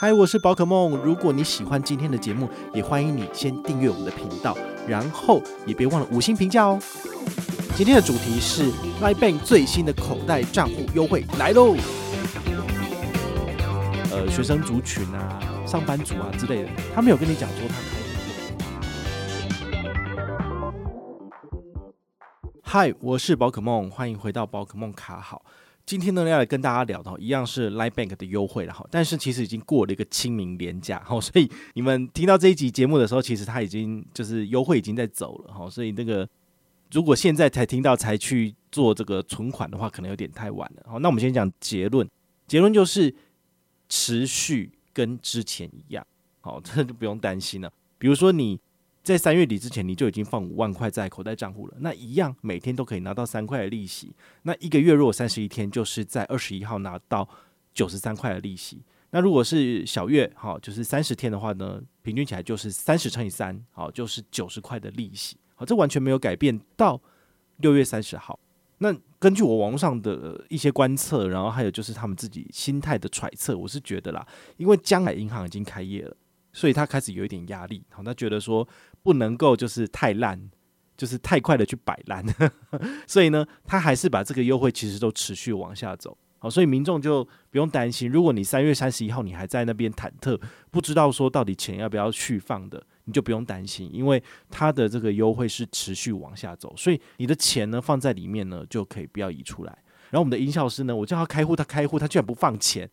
嗨，我是宝可梦。如果你喜欢今天的节目，也欢迎你先订阅我们的频道，然后也别忘了五星评价哦。今天的主题是 LINE Bank 最新的口袋账户优惠来喽。呃，学生族群啊，上班族啊之类的，他没有跟你讲说他开。嗨，我是宝可梦，欢迎回到宝可梦卡好。今天呢，要来跟大家聊的，一样是 LINE Bank 的优惠了哈。但是其实已经过了一个清明廉假哈，所以你们听到这一集节目的时候，其实它已经就是优惠已经在走了哈。所以那个如果现在才听到才去做这个存款的话，可能有点太晚了。好，那我们先讲结论，结论就是持续跟之前一样，好，这就不用担心了。比如说你。在三月底之前，你就已经放五万块在口袋账户了，那一样每天都可以拿到三块的利息。那一个月如果三十一天，就是在二十一号拿到九十三块的利息。那如果是小月，好，就是三十天的话呢，平均起来就是三十乘以三，好，就是九十块的利息。好，这完全没有改变到六月三十号。那根据我网络上的一些观测，然后还有就是他们自己心态的揣测，我是觉得啦，因为将来银行已经开业了。所以他开始有一点压力，好，他觉得说不能够就是太烂，就是太快的去摆烂，所以呢，他还是把这个优惠其实都持续往下走，好，所以民众就不用担心，如果你三月三十一号你还在那边忐忑，不知道说到底钱要不要续放的，你就不用担心，因为他的这个优惠是持续往下走，所以你的钱呢放在里面呢就可以不要移出来。然后我们的音效师呢，我叫他开户，他开户，他居然不放钱，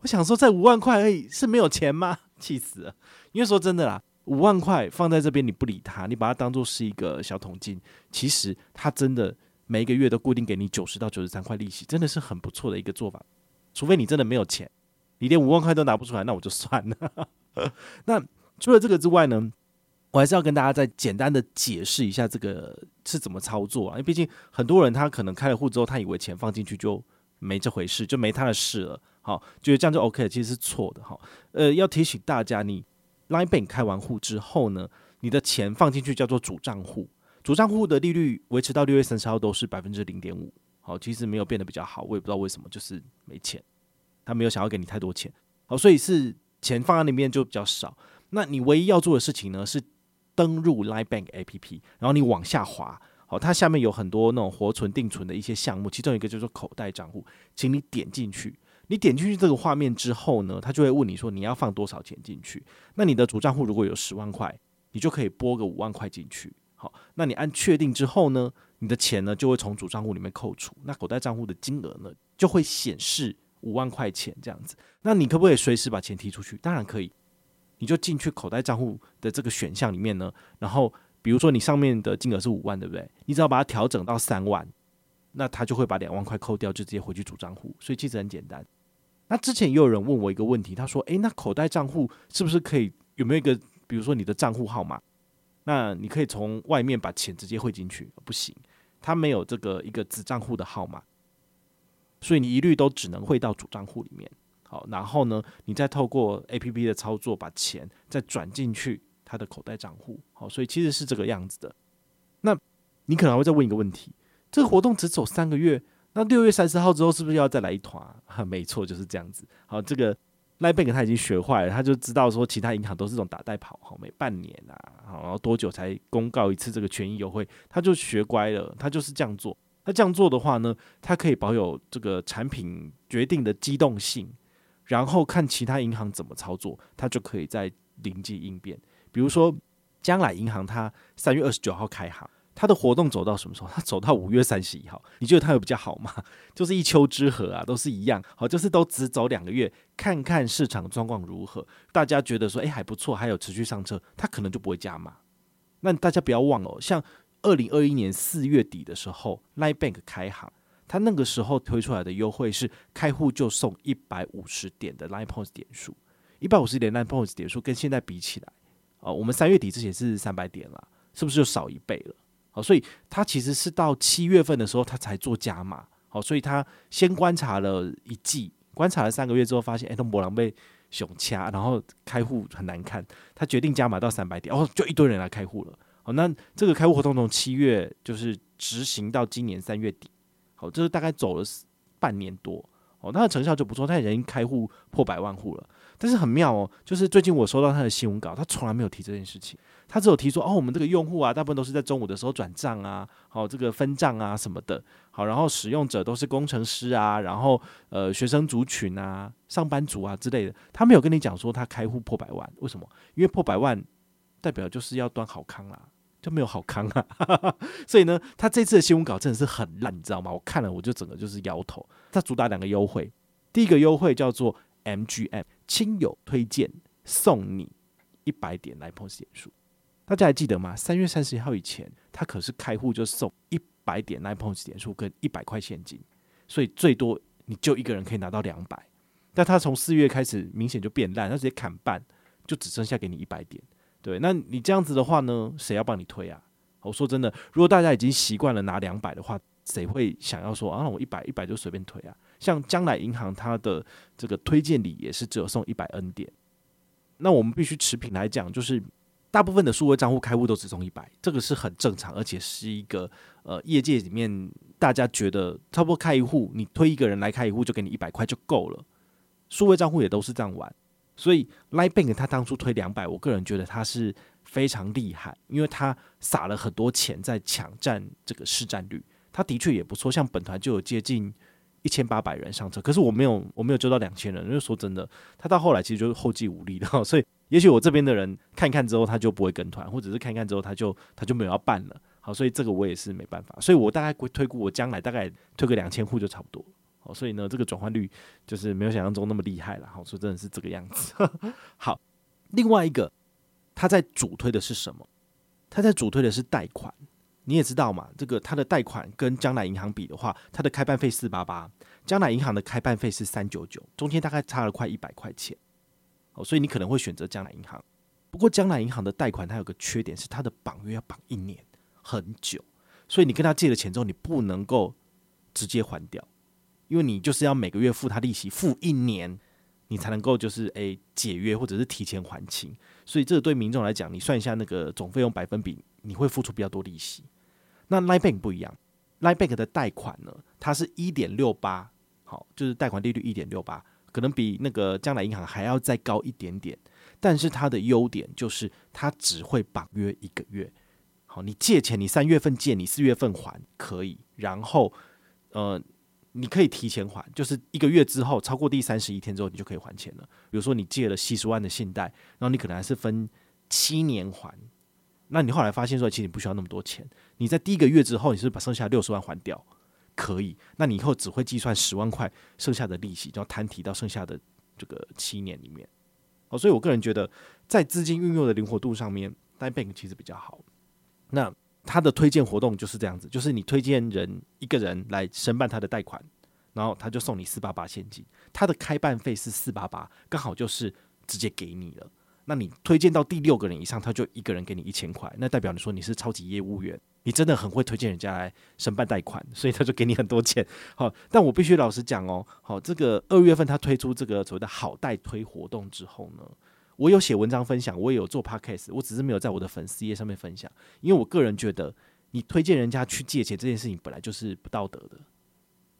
我想说在五万块而已是没有钱吗？气死了！因为说真的啦，五万块放在这边你不理他，你把它当做是一个小桶金，其实他真的每一个月都固定给你九十到九十三块利息，真的是很不错的一个做法。除非你真的没有钱，你连五万块都拿不出来，那我就算了。那除了这个之外呢，我还是要跟大家再简单的解释一下这个是怎么操作啊，因为毕竟很多人他可能开了户之后，他以为钱放进去就没这回事，就没他的事了。好，觉得这样就 OK，其实是错的哈。呃，要提醒大家，你 LINE Bank 开完户之后呢，你的钱放进去叫做主账户，主账户的利率维持到六月三十号都是百分之零点五。好，其实没有变得比较好，我也不知道为什么，就是没钱，他没有想要给你太多钱。好，所以是钱放在里面就比较少。那你唯一要做的事情呢，是登入 LINE Bank APP，然后你往下滑，好，它下面有很多那种活存、定存的一些项目，其中一个叫做口袋账户，请你点进去。你点进去这个画面之后呢，他就会问你说你要放多少钱进去。那你的主账户如果有十万块，你就可以拨个五万块进去。好，那你按确定之后呢，你的钱呢就会从主账户里面扣除，那口袋账户的金额呢就会显示五万块钱这样子。那你可不可以随时把钱提出去？当然可以，你就进去口袋账户的这个选项里面呢，然后比如说你上面的金额是五万，对不对？你只要把它调整到三万，那他就会把两万块扣掉，就直接回去主账户。所以其实很简单。那之前也有人问我一个问题，他说：“诶，那口袋账户是不是可以有没有一个，比如说你的账户号码？那你可以从外面把钱直接汇进去？不行，他没有这个一个子账户的号码，所以你一律都只能汇到主账户里面。好，然后呢，你再透过 APP 的操作把钱再转进去他的口袋账户。好，所以其实是这个样子的。那你可能会再问一个问题：这个活动只走三个月？”那六月三十号之后是不是要再来一团啊？没错，就是这样子。好，这个 LINE Bank 他已经学坏了，他就知道说其他银行都是这种打带跑，好，每半年啊，好，然后多久才公告一次这个权益优惠，他就学乖了，他就是这样做。他这样做的话呢，他可以保有这个产品决定的机动性，然后看其他银行怎么操作，他就可以在临机应变。比如说，将来银行它三月二十九号开行。他的活动走到什么时候？他走到五月三十一号，你觉得他有比较好吗？就是一丘之貉啊，都是一样，好，就是都只走两个月，看看市场状况如何。大家觉得说，诶，还不错，还有持续上车，他可能就不会加码。那大家不要忘了，像二零二一年四月底的时候，LINE Bank 开行，他那个时候推出来的优惠是开户就送一百五十点的 LINE Points 点数，一百五十点 LINE Points 点数跟现在比起来，哦，我们三月底之前是三百点了，是不是就少一倍了？好，所以他其实是到七月份的时候，他才做加码。好，所以他先观察了一季，观察了三个月之后，发现哎，都没人被熊掐，然后开户很难看，他决定加码到三百点，哦，就一堆人来开户了。好，那这个开户活动从七月就是执行到今年三月底，好，这是大概走了半年多。哦，它的成效就不错，它已经开户破百万户了。但是很妙哦，就是最近我收到他的新闻稿，他从来没有提这件事情，他只有提说哦，我们这个用户啊，大部分都是在中午的时候转账啊，好，这个分账啊什么的，好，然后使用者都是工程师啊，然后呃学生族群啊、上班族啊之类的，他没有跟你讲说他开户破百万，为什么？因为破百万代表就是要端好康啦，就没有好康啊，所以呢，他这次的新闻稿真的是很烂，你知道吗？我看了我就整个就是摇头。他主打两个优惠，第一个优惠叫做 MGM。亲友推荐送你一百点来 POS 点数，大家还记得吗？三月三十一号以前，他可是开户就送一百点来 POS 点数跟一百块现金，所以最多你就一个人可以拿到两百。但他从四月开始明显就变烂，他直接砍半，就只剩下给你一百点。对，那你这样子的话呢，谁要帮你推啊？我说真的，如果大家已经习惯了拿两百的话，谁会想要说啊？我一百一百就随便推啊？像将来银行，它的这个推荐礼也是只有送一百 N 点。那我们必须持平来讲，就是大部分的数位账户开户都只送一百，这个是很正常，而且是一个呃业界里面大家觉得差不多开一户，你推一个人来开一户就给你一百块就够了。数位账户也都是这样玩，所以 LINE Bank 他当初推两百，我个人觉得他是非常厉害，因为他撒了很多钱在抢占这个市占率，他的确也不错，像本团就有接近。一千八百人上车，可是我没有，我没有揪到两千人。因为说真的，他到后来其实就是后继无力的，所以也许我这边的人看看之后，他就不会跟团，或者是看看之后，他就他就没有要办了。好，所以这个我也是没办法。所以我大概会推估，我将来大概推个两千户就差不多。好，所以呢，这个转换率就是没有想象中那么厉害了。好，所以真的是这个样子。好，另外一个他在主推的是什么？他在主推的是贷款。你也知道嘛，这个它的贷款跟将来银行比的话，它的开办费四八八，将来银行的开办费是三九九，中间大概差了快一百块钱。哦，所以你可能会选择将来银行。不过将来银行的贷款它有个缺点是它的绑约要绑一年，很久，所以你跟他借了钱之后，你不能够直接还掉，因为你就是要每个月付他利息，付一年，你才能够就是诶、解约或者是提前还清。所以这对民众来讲，你算一下那个总费用百分比，你会付出比较多利息。那 LINE Bank 不一样，LINE Bank 的贷款呢，它是一点六八，好，就是贷款利率一点六八，可能比那个将来银行还要再高一点点。但是它的优点就是它只会绑约一个月，好，你借钱你三月份借，你四月份还可以，然后呃，你可以提前还，就是一个月之后超过第三十一天之后，你就可以还钱了。比如说你借了七十万的信贷，然后你可能还是分七年还。那你后来发现说，其实你不需要那么多钱。你在第一个月之后，你是把剩下六十万还掉？可以。那你以后只会计算十万块剩下的利息，然后摊提到剩下的这个七年里面。哦，所以我个人觉得，在资金运用的灵活度上面，LINE Bank 其实比较好。那他的推荐活动就是这样子，就是你推荐人一个人来申办他的贷款，然后他就送你四八八现金。他的开办费是四八八，刚好就是直接给你了。那你推荐到第六个人以上，他就一个人给你一千块，那代表你说你是超级业务员，你真的很会推荐人家来申办贷款，所以他就给你很多钱。好，但我必须老实讲哦，好，这个二月份他推出这个所谓的好贷推活动之后呢，我有写文章分享，我也有做 podcast，我只是没有在我的粉丝页上面分享，因为我个人觉得你推荐人家去借钱这件事情本来就是不道德的。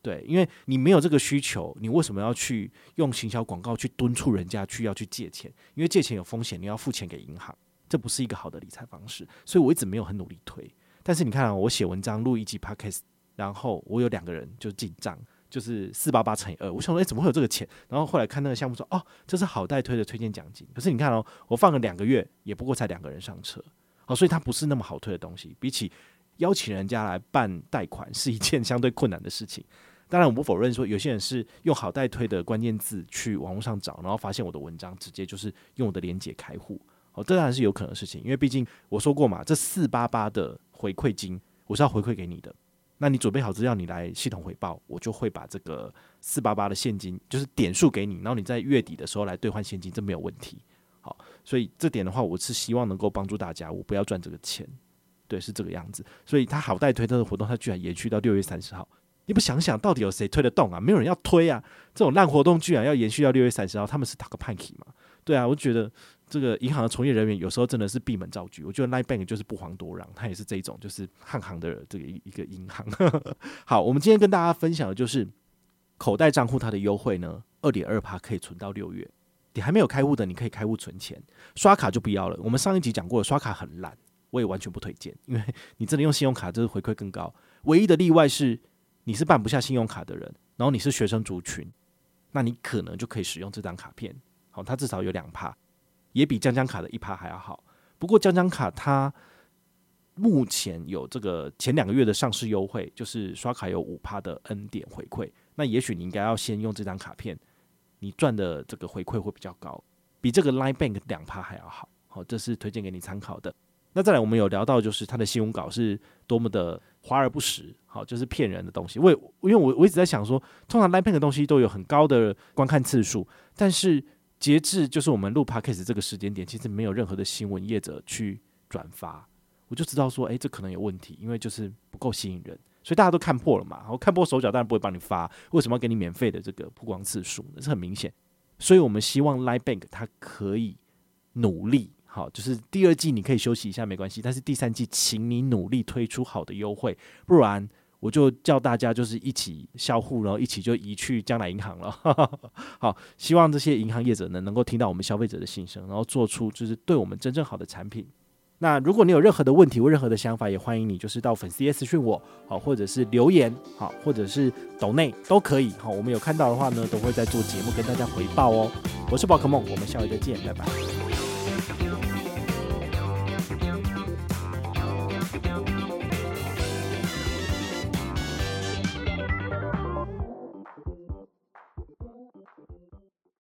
对，因为你没有这个需求，你为什么要去用行销广告去敦促人家去要去借钱？因为借钱有风险，你要付钱给银行，这不是一个好的理财方式。所以我一直没有很努力推。但是你看啊，我写文章录一集 podcast，然后我有两个人就进账，就是四八八乘以二。我想说，哎，怎么会有这个钱？然后后来看那个项目说，哦，这是好贷推的推荐奖金。可是你看哦，我放了两个月，也不过才两个人上车，好，所以它不是那么好推的东西。比起邀请人家来办贷款，是一件相对困难的事情。当然，我不否认说有些人是用好贷推的关键字去网络上找，然后发现我的文章，直接就是用我的链接开户。哦，这当然是有可能的事情，因为毕竟我说过嘛，这四八八的回馈金我是要回馈给你的。那你准备好资料，你来系统回报，我就会把这个四八八的现金就是点数给你，然后你在月底的时候来兑换现金，这没有问题。好，所以这点的话，我是希望能够帮助大家，我不要赚这个钱。对，是这个样子。所以他好带推这个活动，他居然延续到六月三十号。你不想想，到底有谁推得动啊？没有人要推啊！这种烂活动居然要延续到六月三十号，他们是打个派气嘛？对啊，我觉得这个银行的从业人员有时候真的是闭门造车。我觉得 LINE Bank 就是不遑多让，它也是这种就是汉行的这个一个银行。好，我们今天跟大家分享的就是口袋账户它的优惠呢，二点二趴可以存到六月。你还没有开户的，你可以开户存钱，刷卡就不要了。我们上一集讲过了，刷卡很烂，我也完全不推荐，因为你真的用信用卡就是回馈更高。唯一的例外是你是办不下信用卡的人，然后你是学生族群，那你可能就可以使用这张卡片。好，它至少有两趴，也比将将卡的一趴还要好。不过将将卡它目前有这个前两个月的上市优惠，就是刷卡有五趴的 N 点回馈。那也许你应该要先用这张卡片。你赚的这个回馈会比较高，比这个 Line Bank 两趴还要好，好，这是推荐给你参考的。那再来，我们有聊到就是它的新闻稿是多么的华而不实，好，就是骗人的东西。我因为我我一直在想说，通常 Line Bank 的东西都有很高的观看次数，但是截至就是我们录 Podcast 这个时间点，其实没有任何的新闻业者去转发，我就知道说，诶，这可能有问题，因为就是不够吸引人。所以大家都看破了嘛，然后看破手脚，当然不会帮你发。为什么要给你免费的这个曝光次数呢？是很明显。所以我们希望 Line Bank 它可以努力，好，就是第二季你可以休息一下没关系，但是第三季请你努力推出好的优惠，不然我就叫大家就是一起销户，然后一起就移去将来银行了。好，希望这些银行业者呢能够听到我们消费者的心声，然后做出就是对我们真正好的产品。那如果你有任何的问题或任何的想法，也欢迎你就是到粉丝页私讯我，好，或者是留言，好，或者是抖内都可以，好，我们有看到的话呢，都会在做节目跟大家回报哦。我是宝可梦，我们下回再见，拜拜。